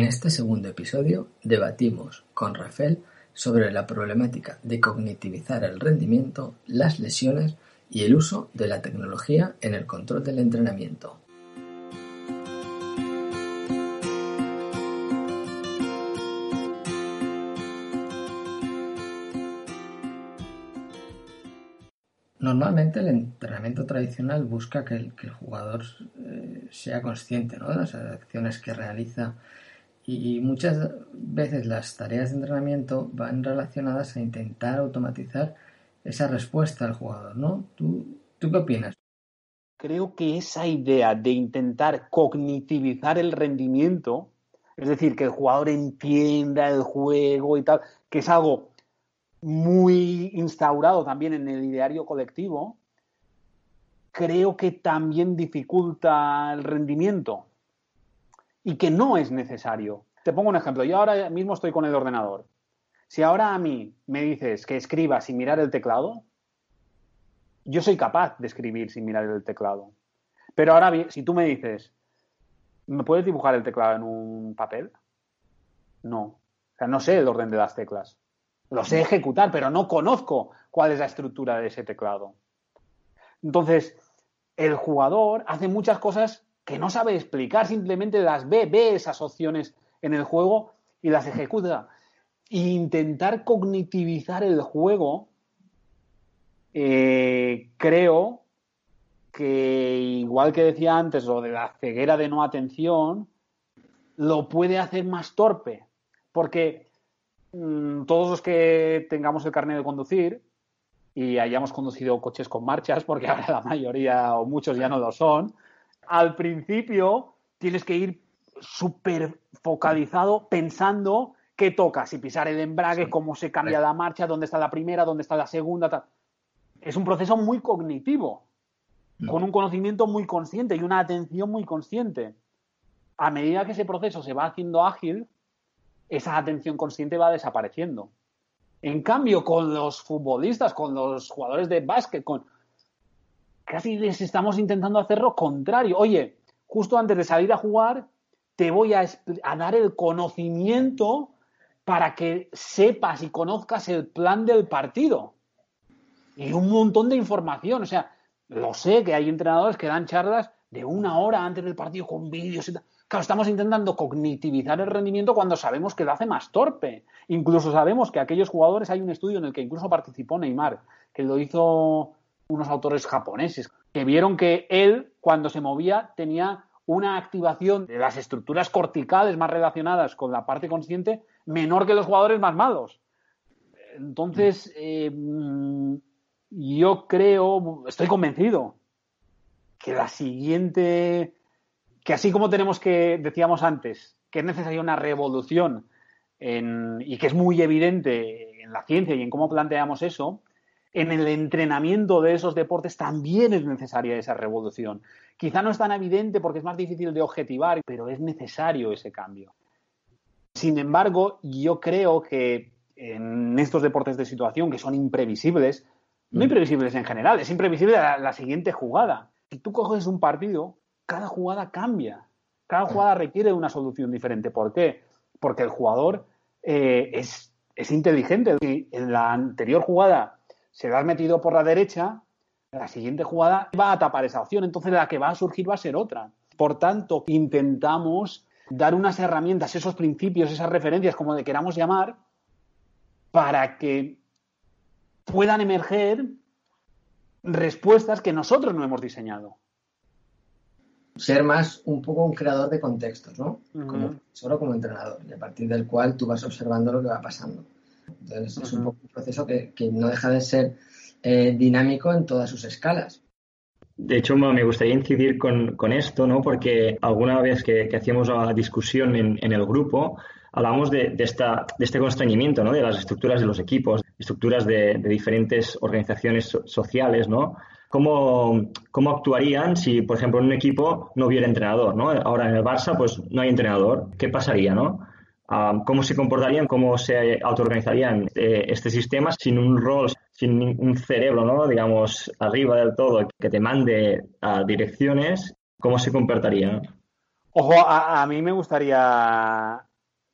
En este segundo episodio debatimos con Rafael sobre la problemática de cognitivizar el rendimiento, las lesiones y el uso de la tecnología en el control del entrenamiento. Normalmente el entrenamiento tradicional busca que el, jugador eh, sea consciente de las acciones que realiza y muchas veces las tareas de entrenamiento van relacionadas a intentar automatizar esa respuesta al jugador, ¿no? ¿Tú, ¿Tú qué opinas? Creo que esa idea de intentar cognitivizar el rendimiento, es decir, que el jugador entienda el juego y tal, que es algo muy instaurado también en el ideario colectivo, creo que también dificulta el rendimiento y que no es necesario. Te pongo un ejemplo. Yo ahora mismo estoy con el ordenador. Si ahora a mí me dices que escriba sin mirar el teclado, yo soy capaz de escribir sin mirar el teclado. Pero ahora, si tú me dices, ¿me puedes dibujar el teclado en un papel? No. O sea, no sé el orden de las teclas. Lo sé ejecutar, pero no conozco cuál es la estructura de ese teclado. Entonces, el jugador hace muchas cosas que no sabe explicar, simplemente las ve, ve esas opciones en el juego y las ejecuta. Intentar cognitivizar el juego, eh, creo que, igual que decía antes, lo de la ceguera de no atención, lo puede hacer más torpe. Porque mm, todos los que tengamos el carnet de conducir y hayamos conducido coches con marchas, porque ahora la mayoría o muchos ya no lo son, al principio tienes que ir súper focalizado pensando qué toca, si pisar el embrague, cómo se cambia la marcha, dónde está la primera, dónde está la segunda. Es un proceso muy cognitivo, con un conocimiento muy consciente y una atención muy consciente. A medida que ese proceso se va haciendo ágil, esa atención consciente va desapareciendo. En cambio, con los futbolistas, con los jugadores de básquet, con casi les estamos intentando hacer lo contrario. Oye, justo antes de salir a jugar, te voy a, dar el conocimiento para que sepas y conozcas el plan del partido. Y un montón de información. O sea, lo sé que hay entrenadores que dan charlas de una hora antes del partido con vídeos y tal. Claro, estamos intentando cognitivizar el rendimiento cuando sabemos que lo hace más torpe. Incluso sabemos que aquellos jugadores, hay un estudio en el que incluso participó Neymar, que lo hizo unos autores japoneses que vieron que él, cuando se movía, tenía una activación de las estructuras corticales más relacionadas con la parte consciente menor que los jugadores más malos. Entonces, eh, yo creo, estoy convencido que la siguiente, que así como tenemos que, decíamos antes, que es necesaria una revolución y que es muy evidente en la ciencia y en cómo planteamos eso, en el entrenamiento de esos deportes también es necesaria esa revolución. Quizá no es tan evidente porque es más difícil de objetivar, pero es necesario ese cambio. Sin embargo, yo creo que en estos deportes de situación que son imprevisibles, no mm. imprevisibles en general, es imprevisible la, siguiente jugada. Si tú coges un partido, cada jugada cambia. Cada jugada requiere una solución diferente. ¿Por qué? Porque el jugador eh, es, es inteligente. En la anterior jugada se lo has metido por la derecha, la siguiente jugada va a tapar esa opción, entonces la que va a surgir va a ser otra. Por tanto, intentamos dar unas herramientas, esos principios, esas referencias, como le queramos llamar, para que puedan emerger respuestas que nosotros no hemos diseñado. Ser más un poco un creador de contextos, ¿no? solo como entrenador, y a partir del cual tú vas observando lo que va pasando. Entonces, es un, poco un proceso que, no deja de ser eh, dinámico en todas sus escalas. De hecho, me gustaría incidir con, esto, ¿no? Porque alguna vez que, hacíamos la discusión en, el grupo, hablamos de, esta, de este constreñimiento, ¿no? De las estructuras de los equipos, estructuras de, diferentes organizaciones sociales, ¿no? ¿Cómo, ¿Cómo, actuarían si, por ejemplo, en un equipo no hubiera entrenador, ¿no? Ahora en el Barça, pues no hay entrenador. ¿Qué pasaría, no? Cómo se comportarían, cómo se autoorganizarían eh, este sistema sin un rol, sin un cerebro, ¿no? digamos, arriba del todo, que te mande a direcciones, ¿cómo se comportarían? Ojo, a, mí me gustaría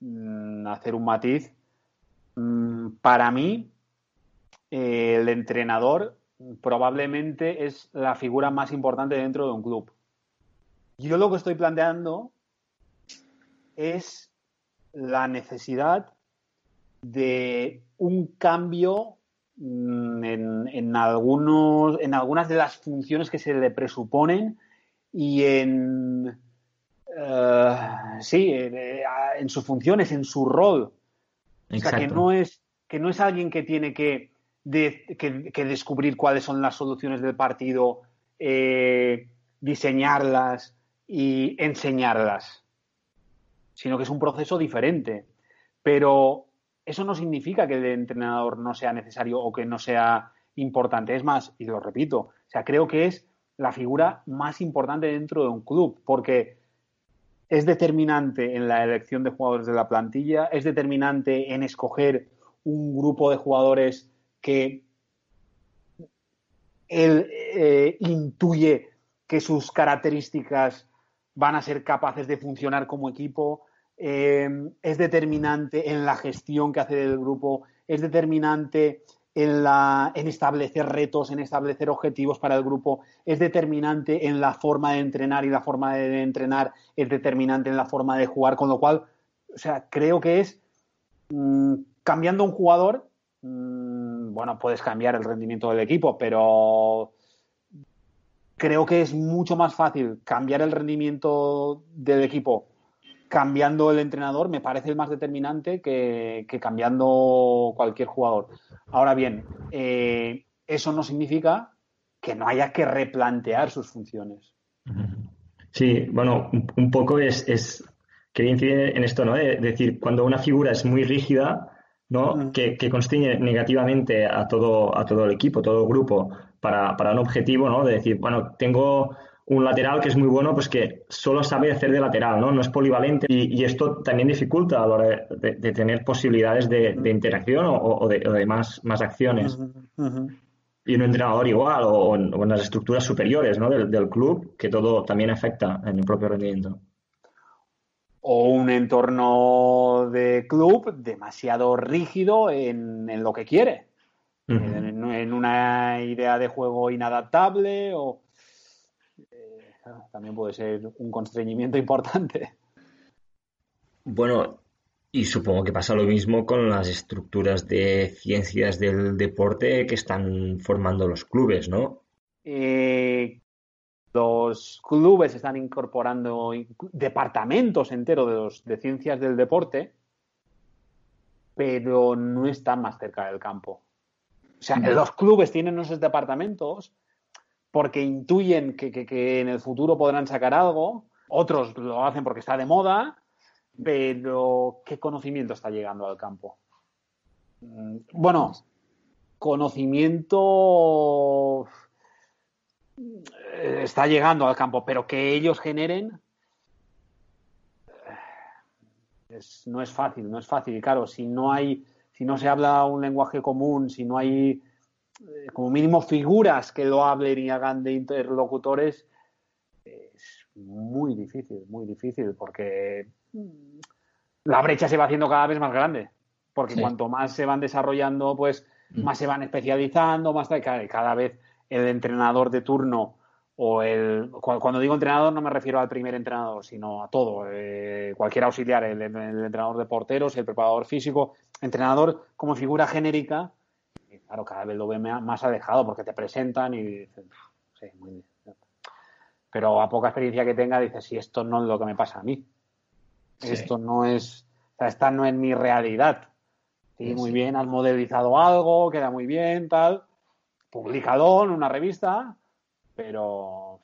mm, hacer un matiz. Mm, para mí, eh, el entrenador probablemente es la figura más importante dentro de un club. Yo lo que estoy planteando es la necesidad de un cambio mm, en, algunos, en algunas de las funciones que se le presuponen y en eh, sí, eh, en sus funciones, en su rol. O sea, que no es, que no es alguien que tiene que, que, descubrir cuáles son las soluciones del partido, eh, diseñarlas y enseñarlas, sino que es un proceso diferente. Pero eso no significa que el entrenador no sea necesario o que no sea importante. Es más, y lo repito, o sea, creo que es la figura más importante dentro de un club, porque es determinante en la elección de jugadores de la plantilla, es determinante en escoger un grupo de jugadores que él eh, intuye que sus características van a ser capaces de funcionar como equipo, eh, es determinante en la gestión que hace del grupo, es determinante en, la, en establecer retos, en establecer objetivos para el grupo, es determinante en la forma de entrenar y la forma de entrenar es determinante en la forma de jugar, con lo cual, o sea, creo que es mm, cambiando un jugador, mm, bueno, puedes cambiar el rendimiento del equipo, pero creo que es mucho más fácil cambiar el rendimiento del equipo cambiando el entrenador me parece el más determinante que, cambiando cualquier jugador. Ahora bien, eh, eso no significa que no haya que replantear sus funciones. Sí, bueno, un, poco es, es, quería incidir en esto, ¿no? De, decir, cuando una figura es muy rígida, ¿no? Que, que constriñe negativamente a todo, a todo el equipo, todo el grupo, para, para un objetivo, ¿no? De decir, bueno, tengo un lateral que es muy bueno, pues que solo sabe hacer de lateral, ¿no? No es polivalente y, esto también dificulta a la hora de, tener posibilidades de, interacción o, de, más, más acciones. Y un entrenador igual o, en, las estructuras superiores ¿no? del, club, que todo también afecta en el propio rendimiento. O un entorno de club demasiado rígido en, lo que quiere. en una idea de juego inadaptable o también puede ser un constreñimiento importante. Bueno, y supongo que pasa lo mismo con las estructuras de ciencias del deporte que están formando los clubes, ¿no? Eh, los clubes están incorporando departamentos enteros de, de ciencias del deporte, pero no están más cerca del campo. O sea, los clubes tienen esos departamentos, porque intuyen que, en el futuro podrán sacar algo, otros lo hacen porque está de moda, pero ¿qué conocimiento está llegando al campo? Mm, bueno, conocimiento está llegando al campo, pero que ellos generen eh, no es fácil, no es fácil. Y claro, si no hay, si no se habla un lenguaje común, si no hay eh, como mínimo figuras que lo hablen y hagan de interlocutores, es muy difícil, muy difícil, porque la brecha se va haciendo cada vez más grande. Porque cuanto más se van desarrollando, pues mm. más se van especializando, más cada vez el entrenador de turno o el cuando digo entrenador no me refiero al primer entrenador sino a todo eh, cualquier auxiliar el, entrenador de porteros el preparador físico entrenador como figura genérica claro, cada vez lo ve más alejado porque te presentan y dicen, sí, muy bien. Pero a poca experiencia que tenga, dices, si esto no es lo que me pasa a mí. Esto no es, o sea, esta no es mi realidad. Sí, muy bien, has modelizado algo, queda muy bien, tal. Publicado en una revista, pero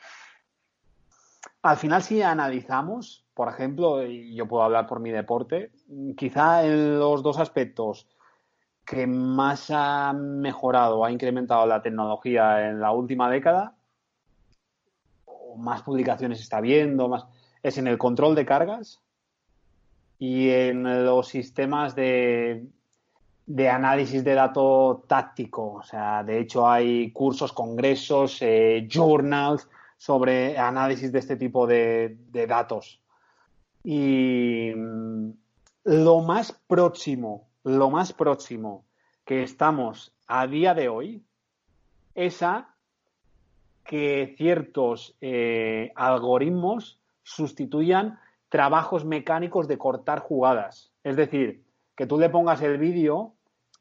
al final si analizamos, por ejemplo, y yo puedo hablar por mi deporte, quizá en los dos aspectos que más ha mejorado, ha incrementado la tecnología en la última década, o más publicaciones está viendo, más, es en el control de cargas y en los sistemas de, de análisis de datos táctico. O sea, de hecho hay cursos, congresos, eh, journals sobre análisis de este tipo de, datos. Y lo más próximo, lo más próximo que estamos a día de hoy es a que ciertos eh, algoritmos sustituyan trabajos mecánicos de cortar jugadas. Es decir, que tú le pongas el vídeo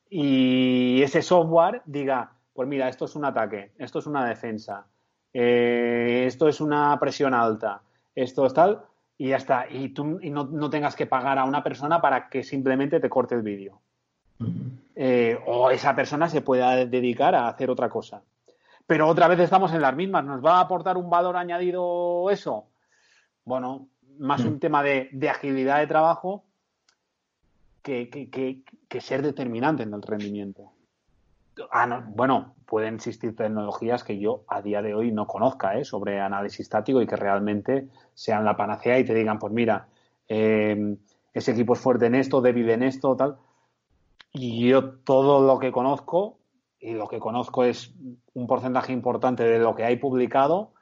y ese software diga, pues mira, esto es un ataque, esto es una defensa, eh, esto es una presión alta, esto es tal, y ya está. Y tú no, tengas que pagar a una persona para que simplemente te corte el vídeo. Eh, o esa persona se pueda dedicar a hacer otra cosa. Pero otra vez estamos en las mismas. ¿Nos va a aportar un valor añadido eso? Bueno, más un tema de, agilidad de trabajo que, que, ser determinante en el rendimiento. Ah, bueno, pueden existir tecnologías que yo a día de hoy no conozca ¿eh? sobre análisis táctico y que realmente sean la panacea y te digan, pues mira, eh, ese equipo es fuerte en esto, débil en esto, tal. Y yo todo lo que conozco, y lo que conozco es un porcentaje importante de lo que hay publicado,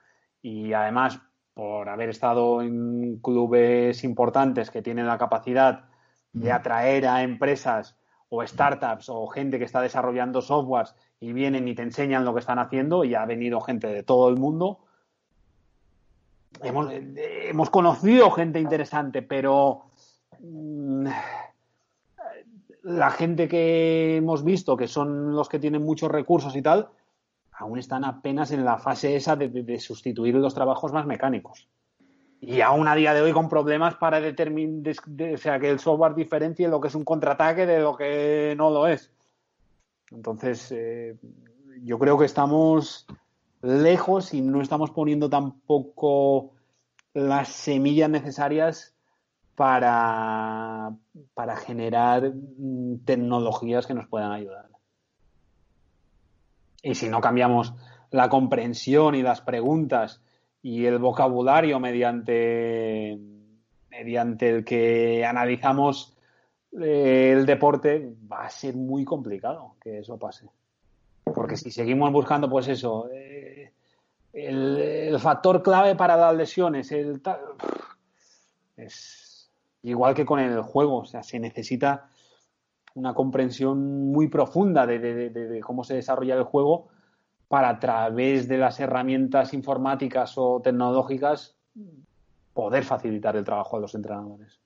y además por haber estado en clubes importantes que tienen la capacidad de atraer a empresas o startups o gente que está desarrollando softwares y vienen y te enseñan lo que están haciendo y ha venido gente de todo el mundo. Hemos, hemos conocido gente interesante, pero mm, la gente que hemos visto, que son los que tienen muchos recursos y tal, aún están apenas en la fase esa de sustituir los trabajos más mecánicos y aún a día de hoy con problemas para determinar, o sea, que el software diferencie lo que es un contraataque de lo que no lo es. Entonces, eh, yo creo que estamos lejos y no estamos poniendo tampoco las semillas necesarias para, para generar mm, tecnologías que nos puedan ayudar. Y si no cambiamos la comprensión y las preguntas y el vocabulario mediante, mediante el que analizamos eh, el deporte, va a ser muy complicado que eso pase. Porque si seguimos buscando, pues eso, eh, el, factor clave para las lesiones, el es igual que con el juego, o sea, se necesita una comprensión muy profunda de cómo se desarrolla el juego para a través de las herramientas informáticas o tecnológicas poder facilitar el trabajo a los entrenadores.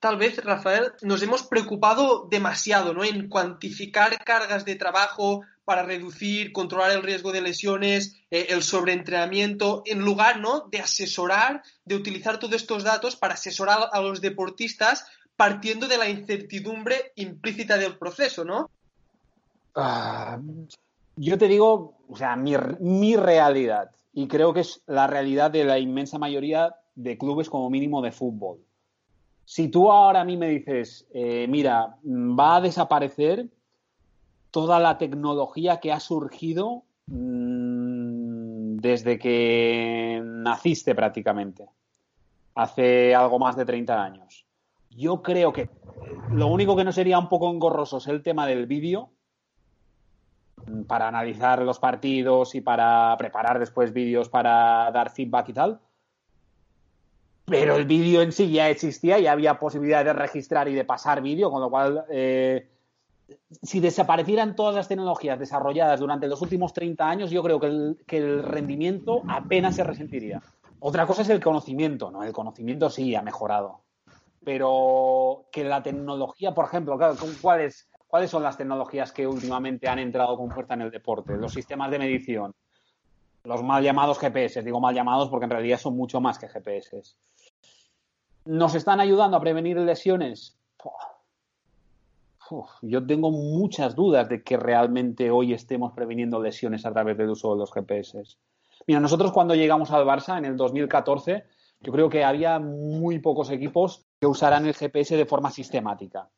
Tal vez, Rafael, nos hemos preocupado demasiado ¿no? en cuantificar cargas de trabajo para reducir, controlar el riesgo de lesiones, eh, el sobreentrenamiento, en lugar ¿no? de asesorar, de utilizar todos estos datos para asesorar a los deportistas partiendo de la incertidumbre implícita del proceso, ¿no? Ah, yo te digo, o sea, mi, realidad, y creo que es la realidad de la inmensa mayoría de clubes como mínimo de fútbol. Si tú ahora a mí me dices, eh, mira, va a desaparecer toda la tecnología que ha surgido mm, desde que naciste prácticamente, hace algo más de 30 años. Yo creo que lo único que no sería un poco engorroso es el tema del vídeo, para analizar los partidos y para preparar después vídeos para dar feedback y tal. Pero el vídeo en sí ya existía y había posibilidad de registrar y de pasar vídeo, con lo cual, eh, si desaparecieran todas las tecnologías desarrolladas durante los últimos 30 años, yo creo que el, rendimiento apenas se resentiría. Otra cosa es el conocimiento, ¿no? El conocimiento sí ha mejorado. Pero que la tecnología, por ejemplo, ¿cuál es ¿Cuáles son las tecnologías que últimamente han entrado con fuerza en el deporte? Los sistemas de medición, los mal llamados GPS, digo mal llamados porque en realidad son mucho más que GPS. ¿Nos están ayudando a prevenir lesiones? yo tengo muchas dudas de que realmente hoy estemos previniendo lesiones a través del uso de los GPS. Mira, nosotros cuando llegamos al Barça en el 2014, yo creo que había muy pocos equipos que usaran el GPS de forma sistemática.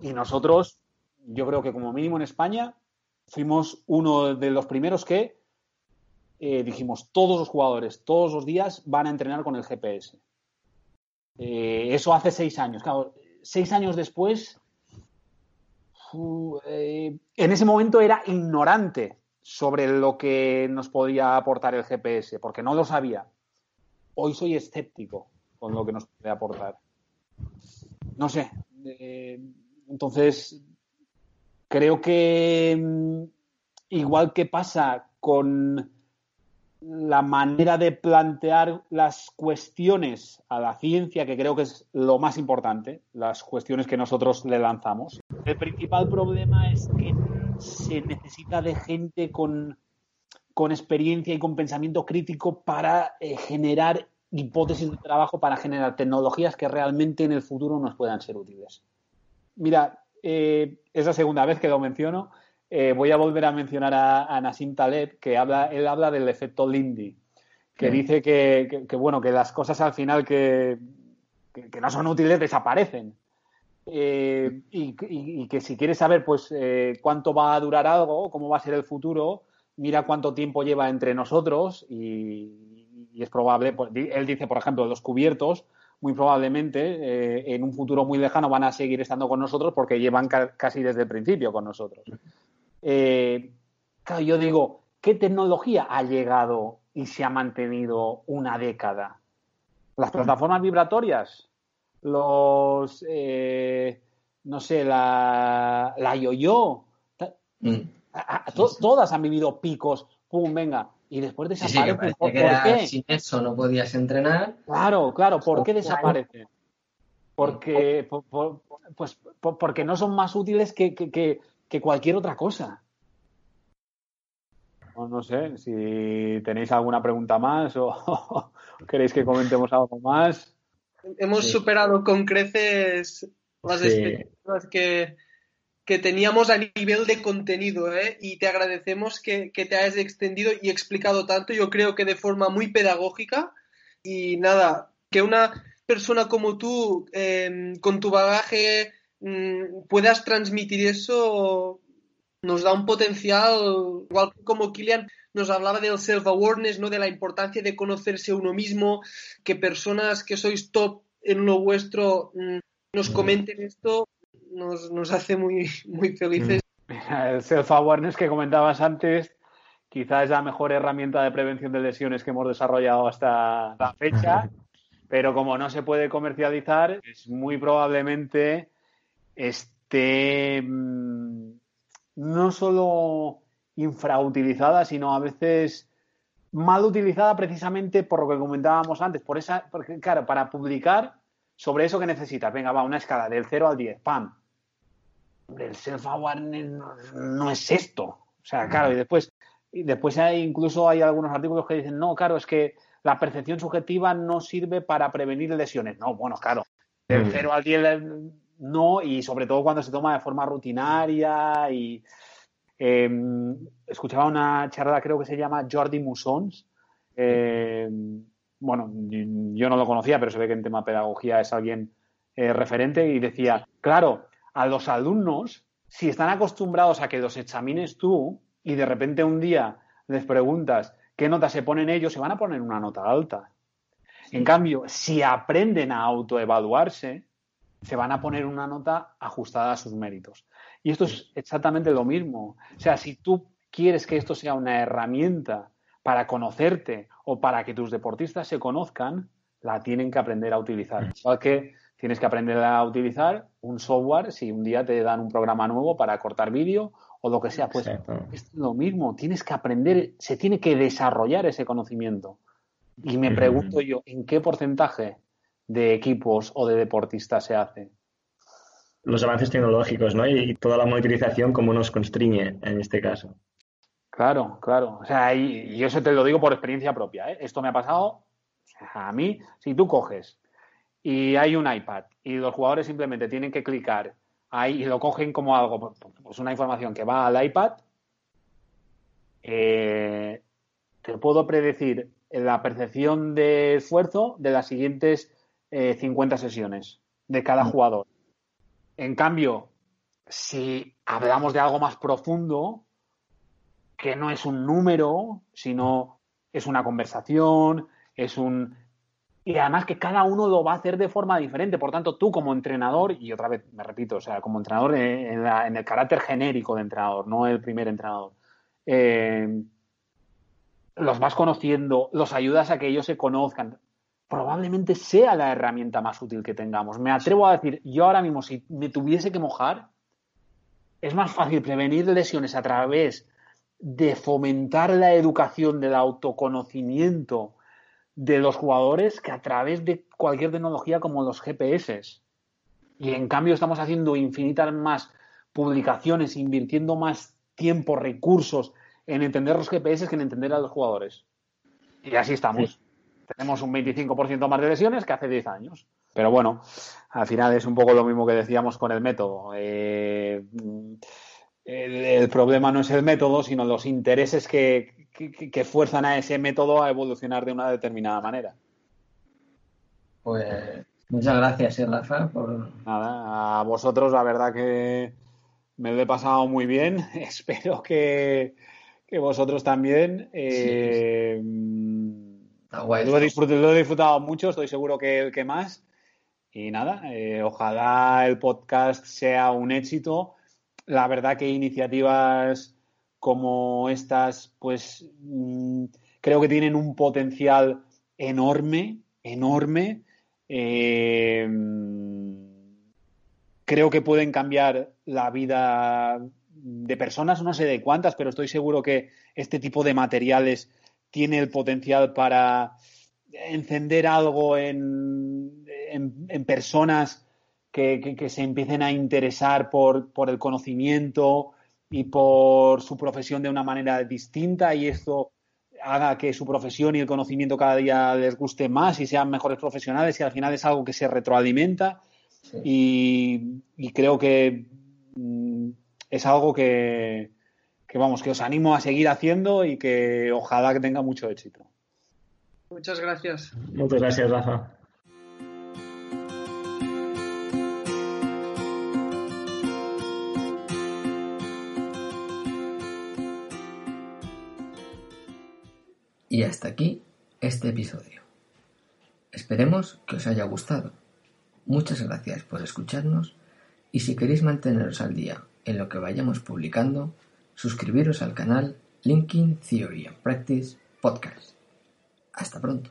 Y nosotros, yo creo que como mínimo en España, fuimos uno de los primeros que eh, dijimos, todos los jugadores, todos los días van a entrenar con el GPS. Eh, eso hace seis años. Claro, seis años después, eh, en ese momento era ignorante sobre lo que nos podía aportar el GPS, porque no lo sabía. Hoy soy escéptico con lo que nos puede aportar. no sé. Entonces, creo que mm, igual que pasa con la manera de plantear las cuestiones a la ciencia, que creo que es lo más importante, las cuestiones que nosotros le lanzamos. El principal problema es que se necesita de gente con, experiencia y con pensamiento crítico para eh, generar hipótesis de trabajo, para generar tecnologías que realmente en el futuro nos puedan ser útiles. Mira, eh, es la segunda vez que lo menciono eh, voy a volver a mencionar a, Nassim Taleb, que habla, él habla del efecto Lindy, que dice que, bueno, que las cosas al final que, no son útiles desaparecen. Eh, y, que si quieres saber pues eh, cuánto va a durar algo, cómo va a ser el futuro, mira cuánto tiempo lleva entre nosotros y, es probable, pues, él dice, por ejemplo, los cubiertos, muy probablemente en un futuro muy lejano van a seguir estando con nosotros porque llevan casi desde el principio con nosotros. Eh, claro, yo digo, ¿qué tecnología ha llegado y se ha mantenido una década? Las plataformas vibratorias, los, eh, no sé, la, la yo-yo, mm. todas han vivido picos, pum, venga, y después desaparecen. ¿Por, qué? Sin eso no podías entrenar. Claro, claro, ¿por qué desaparecen? Porque, pues, porque no son más útiles que, que cualquier otra cosa. No, sé si tenéis alguna pregunta más o queréis que comentemos algo más. Hemos superado con creces las expectativas que, que, teníamos a nivel de contenido ¿eh? y te agradecemos que, te hayas extendido y explicado tanto, yo creo que de forma muy pedagógica y nada, que una persona como tú, em, con tu bagaje, mm, puedas transmitir eso nos da un potencial, igual como Kilian nos hablaba del self-awareness, ¿no? de la importancia de conocerse uno mismo, que personas que sois top en lo vuestro mm, nos comenten esto, nos, hace muy, muy felices. El self-awareness que comentabas antes, quizás es la mejor herramienta de prevención de lesiones que hemos desarrollado hasta la fecha, pero como no se puede comercializar, es muy probablemente esté mm, no solo infrautilizada, sino a veces mal utilizada precisamente por lo que comentábamos antes, por esa, porque claro, para publicar sobre eso que necesitas, venga, va, una escala del 0 al 10, ¡pam! El self-awareness no, es esto. O sea, claro, y después, y después hay, incluso hay algunos artículos que dicen, no, claro, es que la percepción subjetiva no sirve para prevenir lesiones. No, bueno, claro, del 0 mm. al 10 no, y sobre todo cuando se toma de forma rutinaria y em, escuchaba una charla, creo que se llama Jordi Musons. Bueno, yo no lo conocía, pero se ve que en tema de pedagogía es alguien eh, referente y decía, claro, a los alumnos, si están acostumbrados a que los examines tú y de repente un día les preguntas qué nota se ponen ellos, se van a poner una nota alta. En cambio, si aprenden a autoevaluarse, se van a poner una nota ajustada a sus méritos. Y esto es exactamente lo mismo. O sea, si tú quieres que esto sea una herramienta para conocerte o para que tus deportistas se conozcan, la tienen que aprender a utilizar. Igual que tienes que aprender a utilizar un software si un día te dan un programa nuevo para cortar vídeo o lo que sea. Pues es lo mismo, tienes que aprender, se tiene que desarrollar ese conocimiento. Y me pregunto yo, ¿en qué porcentaje de equipos o de deportistas se hace. Los avances tecnológicos, ¿no? Y toda la monitorización como nos constriñe en este caso. Claro, claro. O sea, y, eso te lo digo por experiencia propia. ¿eh? Esto me ha pasado a mí. Si tú coges y hay un iPad y los jugadores simplemente tienen que clicar ahí y lo cogen como algo, pues una información que va al iPad, eh, te puedo predecir la percepción de esfuerzo de las siguientes 50 eh, sesiones de cada mm. jugador. En cambio, si hablamos de algo más profundo, que no es un número, sino es una conversación, es un... Y además que cada uno lo va a hacer de forma diferente. Por tanto, tú como entrenador, y otra vez me repito, o sea, como entrenador en, el carácter genérico de entrenador, no el primer entrenador, eh, los vas conociendo, los ayudas a que ellos se conozcan probablemente sea la herramienta más útil que tengamos. Me atrevo a decir, yo ahora mismo, si me tuviese que mojar, es más fácil prevenir lesiones a través de fomentar la educación del autoconocimiento de los jugadores que a través de cualquier tecnología como los GPS. Y en cambio estamos haciendo infinitas más publicaciones, invirtiendo más tiempo, recursos en entender los GPS que en entender a los jugadores. Y así estamos. Tenemos un 25% más de lesiones que hace 10 años. Pero bueno, al final es un poco lo mismo que decíamos con el método. Eh, el, problema no es el método, sino los intereses que, que, fuerzan a ese método a evolucionar de una determinada manera. Pues muchas gracias, ¿eh, Rafa. Por... Nada, a vosotros la verdad que me lo he pasado muy bien. Espero que, vosotros también. Eh, lo, he disfrutado, mucho, estoy seguro que el que más. Y nada, eh, ojalá el podcast sea un éxito. La verdad que iniciativas como estas, pues mm, creo que tienen un potencial enorme, enorme. Eh, creo que pueden cambiar la vida de personas, no sé de cuántas, pero estoy seguro que este tipo de materiales tiene el potencial para encender algo en, en, personas que, se empiecen a interesar por, por, el conocimiento y por su profesión de una manera distinta y esto haga que su profesión y el conocimiento cada día les guste más y sean mejores profesionales y al final es algo que se retroalimenta y, creo que mm, es algo que, que, vamos, que os animo a seguir haciendo y que ojalá que tenga mucho éxito. Muchas gracias. Muchas gracias, Rafa. Y hasta aquí este episodio. Esperemos que os haya gustado. Muchas gracias por escucharnos y si queréis manteneros al día en lo que vayamos publicando, suscribiros al canal Linking Theory and Practice Podcast. Hasta pronto.